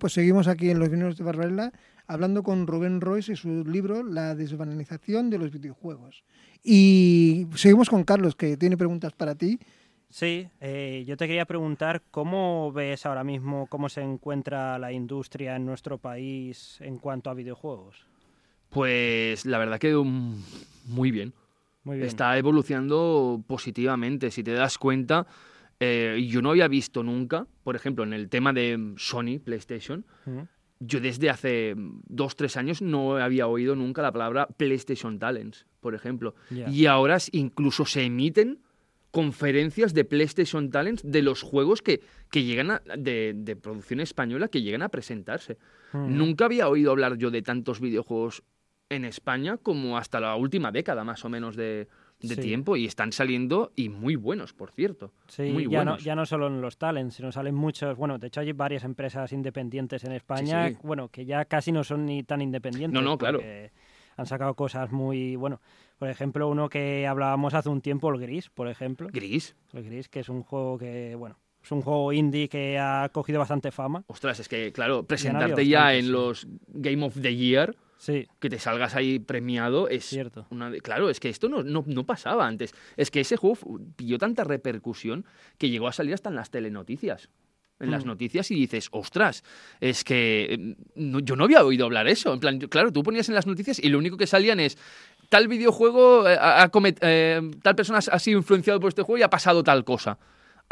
Pues seguimos aquí en los vinos de Barbarella hablando con Rubén Royce y su libro La desbanalización de los videojuegos. Y seguimos con Carlos, que tiene preguntas para ti. Sí, eh, yo te quería preguntar cómo ves ahora mismo cómo se encuentra la industria en nuestro país en cuanto a videojuegos. Pues la verdad que um, muy bien. Muy bien. Está evolucionando positivamente. Si te das cuenta, eh, yo no había visto nunca, por ejemplo, en el tema de Sony, PlayStation, yo desde hace dos, tres años no había oído nunca la palabra PlayStation Talents, por ejemplo. Y ahora incluso se emiten conferencias de PlayStation Talents de los juegos que, que llegan a- de, de producción española que llegan a presentarse. Nunca había oído hablar yo de tantos videojuegos en España como hasta la última década más o menos de, de Sí. tiempo y están saliendo y muy buenos, por cierto. Sí, muy ya no, buenos. ya no solo en los talents, sino salen muchos, bueno, de hecho hay varias empresas independientes en España, sí. bueno, que ya casi no son ni tan independientes. No, no, claro. Han sacado cosas muy, bueno, por ejemplo, uno que hablábamos hace un tiempo, el Gris, por ejemplo. Gris. El Gris, que es un juego que, bueno, es un juego indie que ha cogido bastante fama. Ostras, es que, claro, presentarte ya bastantes, en sí. los Game of the Year, Sí, que te salgas ahí premiado, es cierto. una Claro, es que esto no, no, no pasaba antes. Es que ese juego pilló tanta repercusión que llegó a salir hasta en las telenoticias. En las Mm. noticias y dices, ostras, es que no- yo no había oído hablar eso. En plan, claro, tú ponías en las noticias y lo único que salían es tal videojuego, eh, comet- eh, tal persona ha sido influenciado por este juego y ha pasado tal cosa.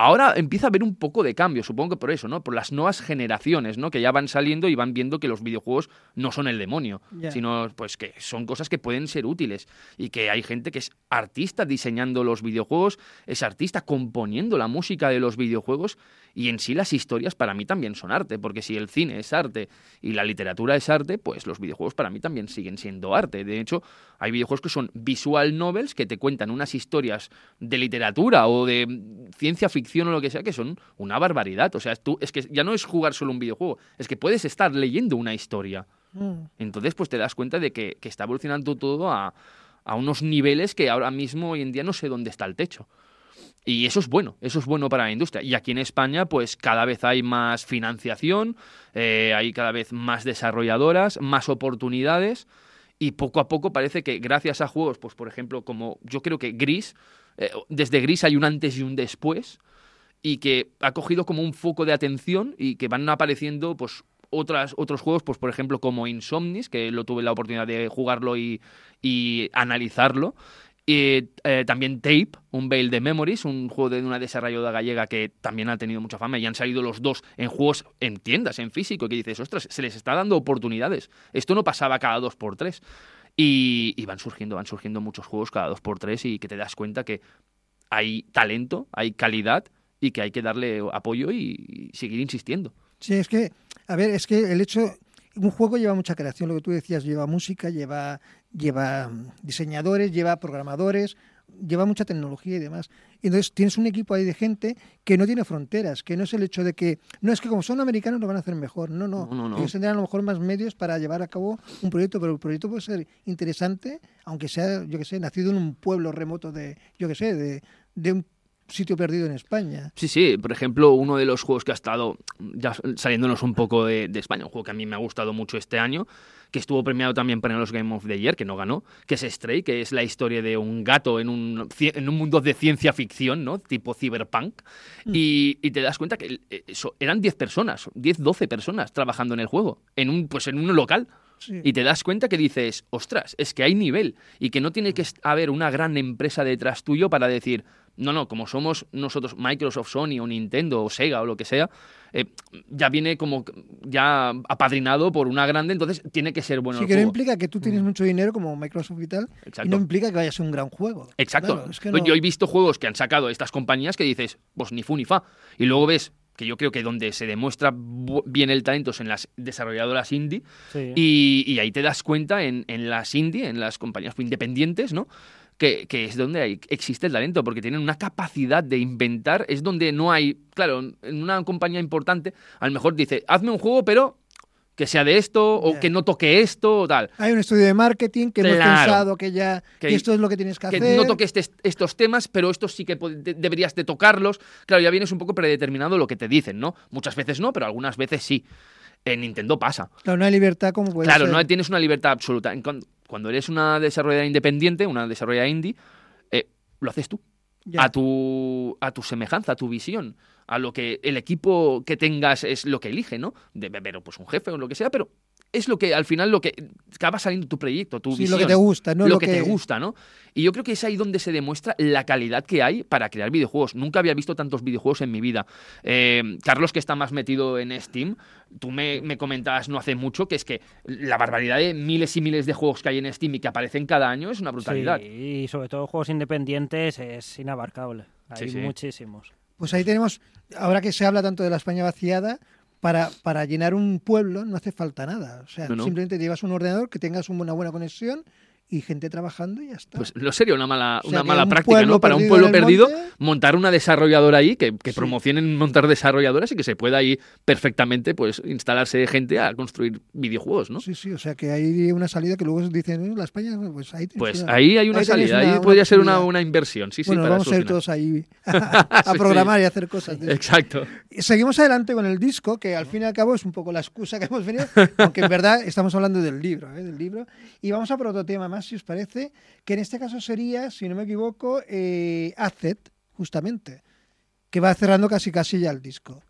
Ahora empieza a haber un poco de cambio, supongo que por eso, ¿no? Por las nuevas generaciones, ¿no? Que ya van saliendo y van viendo que los videojuegos no son el demonio, sino pues que son cosas que pueden ser útiles y que hay gente que es artista diseñando los videojuegos, es artista componiendo la música de los videojuegos y en sí las historias para mí también son arte, porque si el cine es arte y la literatura es arte, pues los videojuegos para mí también siguen siendo arte. De hecho, hay videojuegos que son visual novels que te cuentan unas historias de literatura o de ciencia ficción o lo que sea que son una barbaridad. O sea, tú es que ya no es jugar solo un videojuego, es que puedes estar leyendo una historia. Mm. Entonces, pues te das cuenta de que, que está evolucionando todo a, a unos niveles que ahora mismo, hoy en día, no sé dónde está el techo. Y eso es bueno, eso es bueno para la industria. Y aquí en España, pues cada vez hay más financiación, eh, hay cada vez más desarrolladoras, más oportunidades. Y poco a poco parece que gracias a juegos, pues por ejemplo, como yo creo que Gris, eh, desde Gris hay un antes y un después, y que ha cogido como un foco de atención y que van apareciendo pues otras, otros juegos, pues por ejemplo como Insomnis, que lo tuve la oportunidad de jugarlo y, y analizarlo. Y eh, también Tape, un Veil de Memories, un juego de una desarrolladora gallega que también ha tenido mucha fama y han salido los dos en juegos en tiendas, en físico, que dices, ostras, se les está dando oportunidades. Esto no pasaba cada dos por tres. Y, y van surgiendo, van surgiendo muchos juegos cada dos por tres y que te das cuenta que hay talento, hay calidad y que hay que darle apoyo y, y seguir insistiendo. Sí, es que, a ver, es que el hecho, un juego lleva mucha creación, lo que tú decías, lleva música, lleva, lleva diseñadores, lleva programadores, lleva mucha tecnología y demás. Y entonces tienes un equipo ahí de gente que no tiene fronteras, que no es el hecho de que, no es que como son americanos lo van a hacer mejor, no, no. No, no, no. Ellos tendrán a lo mejor más medios para llevar a cabo un proyecto, pero el proyecto puede ser interesante, aunque sea, yo que sé, nacido en un pueblo remoto de, yo que sé, de, de un sitio perdido en España. Sí, sí, por ejemplo, uno de los juegos que ha estado ya saliéndonos un poco de, de España, un juego que a mí me ha gustado mucho este año, que estuvo premiado también para los Game of the Year, que no ganó, que es Stray, que es la historia de un gato en un, ci- en un mundo de ciencia ficción, ¿no? Tipo cyberpunk. Y, y te das cuenta que eh, eso, eran 10 personas, 10, 12 personas trabajando en el juego, en un, pues en un local. Sí. Y te das cuenta que dices, ostras, es que hay nivel y que no tiene que haber una gran empresa detrás tuyo para decir, no, no, como somos nosotros Microsoft, Sony o Nintendo o Sega o lo que sea, eh, ya viene como ya apadrinado por una grande, entonces tiene que ser bueno sí, el que no implica que tú tienes mucho dinero como Microsoft y tal, y Exacto. no implica que vaya a ser un gran juego. Exacto. Claro, es que Pues no- Yo he visto juegos que han sacado estas compañías que dices, pues ni fu ni fa. Y luego ves que yo creo que donde se demuestra bien el talento es en las desarrolladoras indie. Sí. Y, y ahí te das cuenta en, en las indie, en las compañías independientes, ¿no? Que, que es donde hay- existe el talento, porque tienen una capacidad de inventar, es donde no hay, claro, en una compañía importante, a lo mejor dice, hazme un juego, pero que sea de esto, o Ya. que no toque esto, o tal. Hay un estudio de marketing que hemos Claro. pensado que ya Que- que esto es lo que tienes que, que hacer. no toques este- estos temas, pero estos sí que de- deberías de tocarlos. Claro, ya vienes un poco predeterminado lo que te dicen, ¿no? Muchas veces no, pero algunas veces sí. En Nintendo pasa. Claro, no hay libertad como puede Claro, ser. no tienes una libertad absoluta. En Cuando eres una desarrolladora independiente, una desarrolladora indie, eh, lo haces tú. A tu, a tu semejanza, a tu visión, a lo que el equipo que tengas es lo que elige, ¿no? De, pero pues un jefe o lo que sea, pero es lo que al final lo que acaba saliendo tu proyecto, tu Sí, visión. lo que te gusta, no lo, lo que, te gusta, ¿no? Y yo creo que es ahí donde se demuestra la calidad que hay para crear videojuegos. Nunca había visto tantos videojuegos en mi vida. Eh, Carlos, que está más metido en Steam, tú me, me comentabas no hace mucho que es que la barbaridad de miles y miles de juegos que hay en Steam y que aparecen cada año es una brutalidad. Sí, y sobre todo juegos independientes es inabarcable. Sí, Hay sí. muchísimos. Pues ahí tenemos, ahora que se habla tanto de la España vaciada, para, para llenar un pueblo no hace falta nada. O sea, No, no. simplemente llevas un ordenador, que tengas una buena conexión y gente trabajando y ya está. Pues lo sería una mala, O sea, una mala un práctica, ¿no? Para un pueblo perdido, monte- montar una desarrolladora ahí, que, que Sí. promocionen montar desarrolladoras y que se pueda ahí perfectamente pues instalarse gente a construir videojuegos, ¿no? Sí, sí, o sea que hay una salida que luego dicen, "Eh, la España, pues ahí Pues una- ahí hay una ahí salida, una- ahí una podría ser una, posibilidad". una inversión, sí, sí, bueno, para vamos a ir todos ahí a, Sí, sí. programar y a hacer cosas. de. Exacto. Y Seguimos adelante con el disco, que al fin y al cabo es un poco la excusa que hemos venido, aunque en verdad estamos hablando del libro, ¿eh? del libro. Y vamos a por otro tema más, si os parece, que en este caso sería, si no me equivoco, eh, justamente, que va cerrando casi casi ya el disco.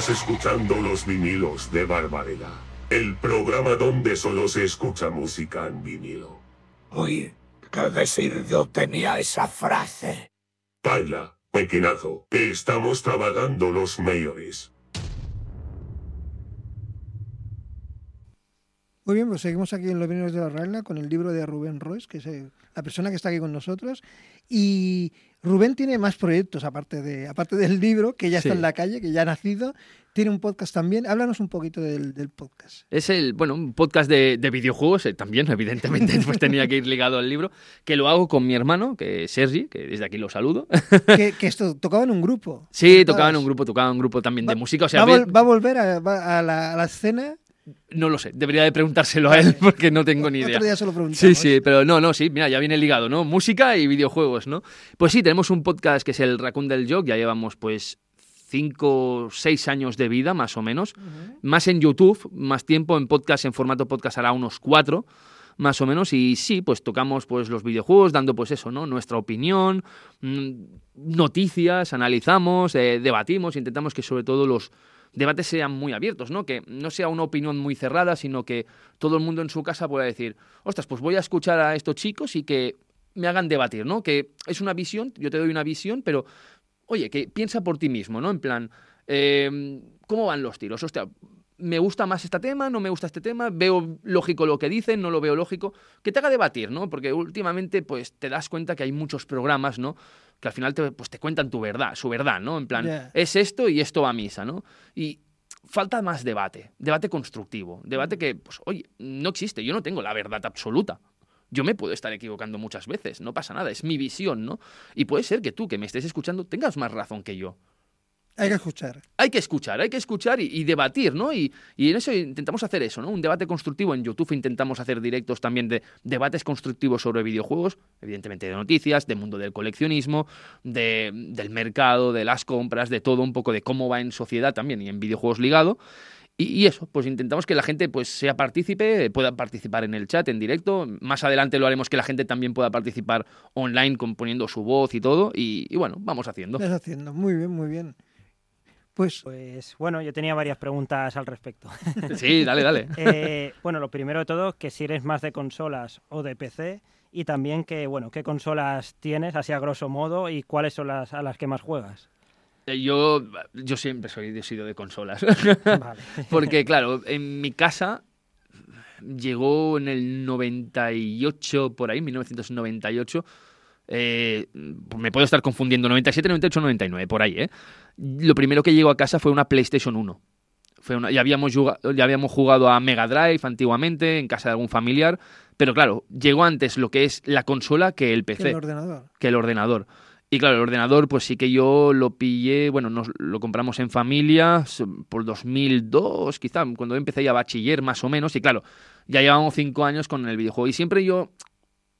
Estás escuchando los vinilos de Barbarella, el programa donde solo se escucha música en vinilo. Oye, ¿qué decir yo tenía esa frase? Baila, pequeñazo, que estamos trabajando los mayores. Muy bien, pues seguimos aquí en Los Vinilos de la Regla con el libro de Rubén Royce, que es el- la persona que está aquí con nosotros. Y Rubén tiene más proyectos aparte, de, aparte del libro, que ya Sí. está en la calle, que ya ha nacido. Tiene un podcast también. Háblanos un poquito del, del podcast. Es el, bueno, un podcast de, de videojuegos, eh, también, evidentemente, pues tenía que ir ligado al libro, que lo hago con mi hermano, que es Sergi, que desde aquí lo saludo. que, que esto tocaba en un grupo. Sí, tocaba en un grupo, tocaba en un grupo también de música, o sea, va, a ve- vol- va a volver a, va a la, a la escena. No lo sé, debería de preguntárselo a él porque no tengo ni idea. Otro día se lo. Sí, sí, pero no, no, sí, mira, ya viene ligado, ¿no? Música y videojuegos, ¿no? Pues sí, tenemos un podcast que es el Raccoon del Jog, ya llevamos pues cinco, seis años de vida, más o menos. Más en YouTube, más tiempo en podcast, en formato podcast hará unos cuatro, más o menos. Y sí, pues tocamos pues los videojuegos, dando pues eso, ¿no? Nuestra opinión, mm, noticias, analizamos, eh, debatimos, intentamos que sobre todo los debates sean muy abiertos, ¿no? Que no sea una opinión muy cerrada, sino que todo el mundo en su casa pueda decir, ostras, pues voy a escuchar a estos chicos y que me hagan debatir, ¿no? Que es una visión, yo te doy una visión, pero oye, que piensa por ti mismo, ¿no? En plan, eh, ¿cómo van los tiros? Hostia, ¿me gusta más este tema? ¿No me gusta este tema? ¿Veo lógico lo que dicen? ¿No lo veo lógico? Que te haga debatir, ¿no? Porque últimamente, pues, te das cuenta que hay muchos programas, ¿no? Que al final te, pues, te cuentan tu verdad, su verdad, ¿no? En plan, es esto y esto va a misa, ¿no? Y falta más debate, debate constructivo, debate que, pues, oye, no existe, yo no tengo la verdad absoluta. Yo me puedo estar equivocando muchas veces, no pasa nada, es mi visión, ¿no? Y puede ser que tú, que me estés escuchando, tengas más razón que yo. Hay que escuchar. Hay que escuchar, hay que escuchar y, y debatir, ¿no? Y, y en eso intentamos hacer eso, ¿no? Un debate constructivo. En YouTube intentamos hacer directos también de debates constructivos sobre videojuegos, evidentemente de noticias, de mundo del coleccionismo, de, del mercado, de las compras, de todo un poco de cómo va en sociedad también y en videojuegos ligado. Y, y eso, pues intentamos que la gente pues sea partícipe, pueda participar en el chat, en directo. Más adelante lo haremos que la gente también pueda participar online componiendo su voz y todo. Y, y bueno, vamos haciendo. Estás haciendo. Muy bien, muy bien. Pues, Pues bueno, yo tenía varias preguntas al respecto. Sí, dale, dale. Eh, bueno, lo primero de todo, que si eres más de consolas o de PC, y también que, bueno, qué consolas tienes, así a grosso modo, y cuáles son las a las que más juegas. Eh, Yo, yo siempre soy, he sido de consolas. Vale. Porque, claro, en mi casa llegó en el 98, por ahí, 1998. Eh, me puedo estar confundiendo, 97, 98, 99, por ahí, ¿eh? Lo primero que llegó a casa fue una PlayStation 1. Fue una, ya, habíamos jugado, ya habíamos jugado a Mega Drive antiguamente, en casa de algún familiar. Pero claro, llegó antes lo que es la consola que el PC que el ordenador. que el ordenador. Y claro, el ordenador, pues sí que yo lo pillé, bueno, nos lo compramos en familia por 2002, quizá, cuando empecé ya bachiller más o menos. Y claro, ya llevamos cinco años con el videojuego. Y siempre yo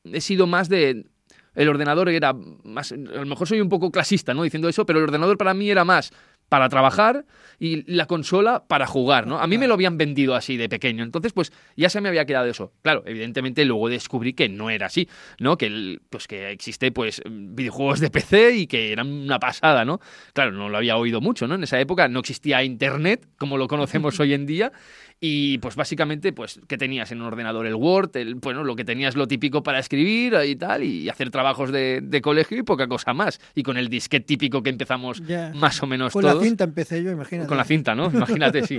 he sido más de... El ordenador era más... A lo mejor soy un poco clasista, ¿no? Diciendo eso, pero el ordenador para mí era más para trabajar y la consola para jugar, ¿no? A mí me lo habían vendido así de pequeño, entonces pues ya se me había quedado eso. Claro, evidentemente luego descubrí que no era así, ¿no? Que el- pues que existe pues videojuegos de PC y que eran una pasada, ¿no? Claro, no lo había oído mucho, ¿no? En esa época no existía internet como lo conocemos hoy en día y pues básicamente pues que tenías en un ordenador el Word, el, bueno, lo que tenías lo típico para escribir y tal y hacer trabajos de, de colegio y poca cosa más y con el disquete típico que empezamos más o menos Con todos. la cinta empecé yo, imagínate. Con la cinta, ¿no? Imagínate, sí.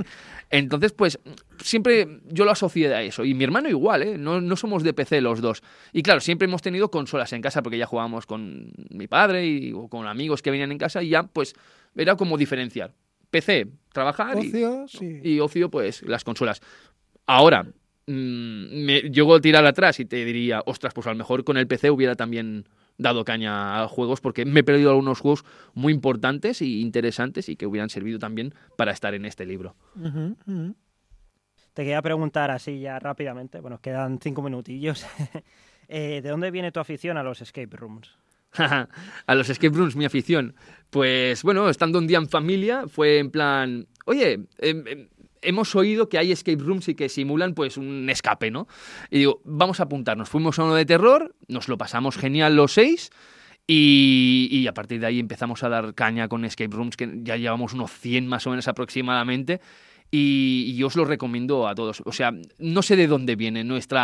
Entonces, pues, siempre yo lo asocié a eso. Y mi hermano igual, ¿eh? No, no somos de PC los dos. Y claro, siempre hemos tenido consolas en casa porque ya jugábamos con mi padre y, o con amigos que venían en casa y ya, pues, era como diferenciar. PC, trabajar y, Ocio, sí. y ocio, pues, las consolas. Ahora, mm, me llego a tirar atrás y te diría, ostras, pues a lo mejor con el PC hubiera también dado caña a juegos porque me he perdido algunos juegos muy importantes y interesantes y que hubieran servido también para estar en este libro. Te quería preguntar así ya rápidamente, bueno, quedan cinco minutillos. Eh, ¿De dónde viene tu afición a los escape rooms? a los escape rooms, mi afición. Pues bueno, estando un día en familia, fue en plan, oye, em, em, hemos oído que hay escape rooms y que simulan pues un escape, ¿no? Y digo, vamos a apuntarnos. Fuimos a uno de terror, nos lo pasamos genial los seis. Y, y a partir de ahí empezamos a dar caña con escape rooms, que ya llevamos unos 100 más o menos aproximadamente. Y, y yo os lo recomiendo a todos. O sea, no sé de dónde viene nuestro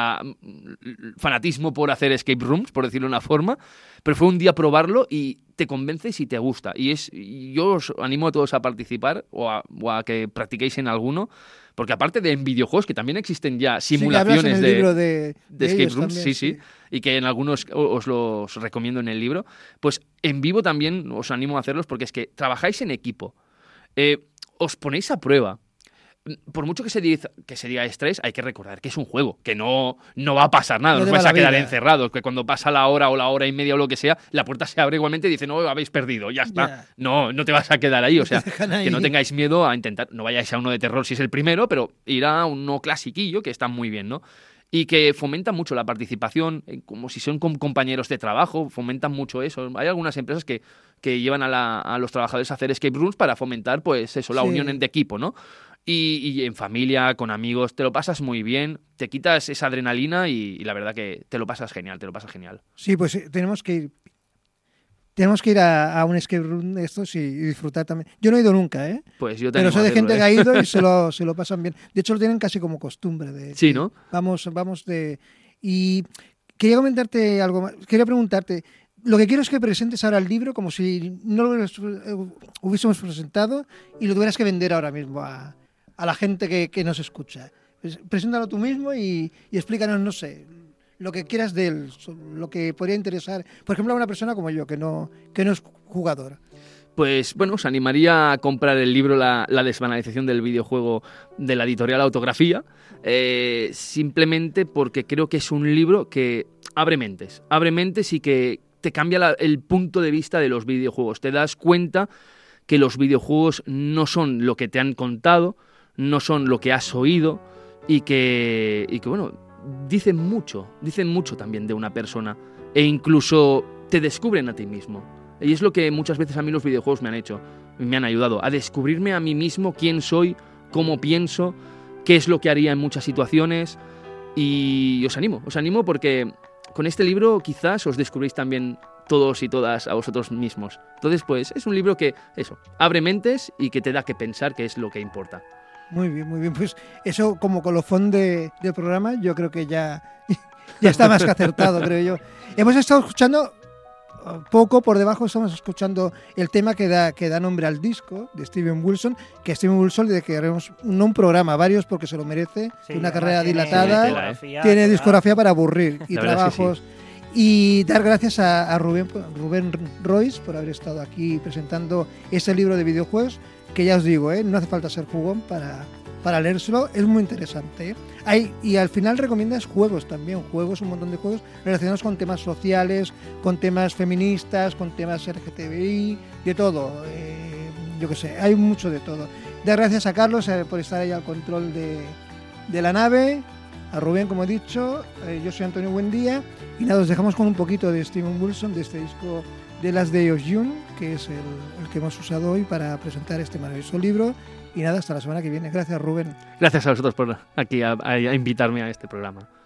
fanatismo por hacer escape rooms, por decirlo de una forma, pero fue un día probarlo y te convences y te gusta. Y es, yo os animo a todos a participar o a, o a que practiquéis en alguno, porque aparte de en videojuegos, que también existen ya Sí, simulaciones el de, libro de, de escape rooms, también, sí, sí, y que en algunos os los recomiendo en el libro, pues en vivo también os animo a hacerlos porque es que trabajáis en equipo, eh, os ponéis a prueba. Por mucho que se, diga, que se diga estrés, hay que recordar que es un juego, que no, no va a pasar nada, No no os te vais va a quedar vida. encerrados, que cuando pasa la hora o la hora y media o lo que sea, la puerta se abre igualmente y dice, no, habéis perdido, ya está. Ya. No, no te vas a quedar ahí, o sea, que no tengáis miedo a intentar, no vayáis a uno de terror si es el primero, pero ir a uno clasiquillo que está muy bien, ¿no? Y que fomenta mucho la participación, eh, como si son compañeros de trabajo, fomentan mucho eso. Hay algunas empresas que, que llevan a, la- a los trabajadores a hacer escape rooms para fomentar, pues eso, la Sí. unión de equipo, ¿no? Y, y en familia, con amigos, te lo pasas muy bien, te quitas esa adrenalina y, y la verdad que te lo pasas genial, te lo pasas genial. Sí, pues eh, tenemos que ir. Tenemos que ir a, a un escape room de estos y, y disfrutar también. Yo no he ido nunca, ¿eh? Pues yo te Pero sé de gente hacerlo, que ha ¿eh? ido y se lo, se lo pasan bien. De hecho, lo tienen casi como costumbre. De, Sí, ¿no? Vamos, vamos de. Y quería comentarte algo más. Quería preguntarte. Lo que quiero es que presentes ahora el libro como si no lo eh, hubiésemos presentado y lo tuvieras que vender ahora mismo a, a la gente que, que nos escucha. Pues, preséntalo tú mismo y, y explícanos, no sé, lo que quieras de él, lo que podría interesar. Por ejemplo, a una persona como yo, que no, que no es jugador. Pues bueno, os animaría a comprar el libro La, la desbanalización del videojuego de la editorial Autografía, eh, simplemente porque creo que es un libro que abre mentes, abre mentes y que te cambia el punto de vista de los videojuegos. Te das cuenta que los videojuegos no son lo que te han contado, no son lo que has oído y que, y que bueno, dicen mucho, dicen mucho también de una persona e incluso te descubren a ti mismo. Y es lo que muchas veces a mí los videojuegos me han hecho, me han ayudado a descubrirme a mí mismo quién soy, cómo pienso, qué es lo que haría en muchas situaciones y os animo, os animo porque con este libro quizás os descubrís también todos y todas a vosotros mismos. Entonces, pues es un libro que, eso, abre mentes y que te da que pensar que es lo que importa. Muy bien, muy bien. Pues eso como colofón de, del programa, yo creo que ya, ya está más que acertado, creo yo. Hemos estado escuchando uh, poco por debajo, estamos escuchando el tema que da, que da nombre al disco de Steven Wilson, que Steven Wilson le queremos no un programa, varios porque se lo merece, Sí, tiene una carrera tiene dilatada, discografía, tiene total. discografía para aburrir y trabajos. Y dar gracias a, a Rubén, Rubén Royce por haber estado aquí presentando ese libro de videojuegos, que ya os digo, ¿eh? no hace falta ser jugón para, para leérselo, es muy interesante. ¿eh? Hay, y al final recomiendas juegos también, juegos, un montón de juegos relacionados con temas sociales, con temas feministas, con temas LGTBI, de todo. eh, yo qué sé, hay mucho de todo. Dar gracias a Carlos eh, por estar ahí al control de, de la nave, a Rubén, como he dicho, eh, yo soy Antonio Buendía, y nada, os dejamos con un poquito de Steven Wilson, de este disco de Last Day of June, que es el, el que hemos usado hoy para presentar este maravilloso libro. Y nada, hasta la semana que viene. Gracias, Rubén. Gracias a vosotros por aquí a invitarme a este programa.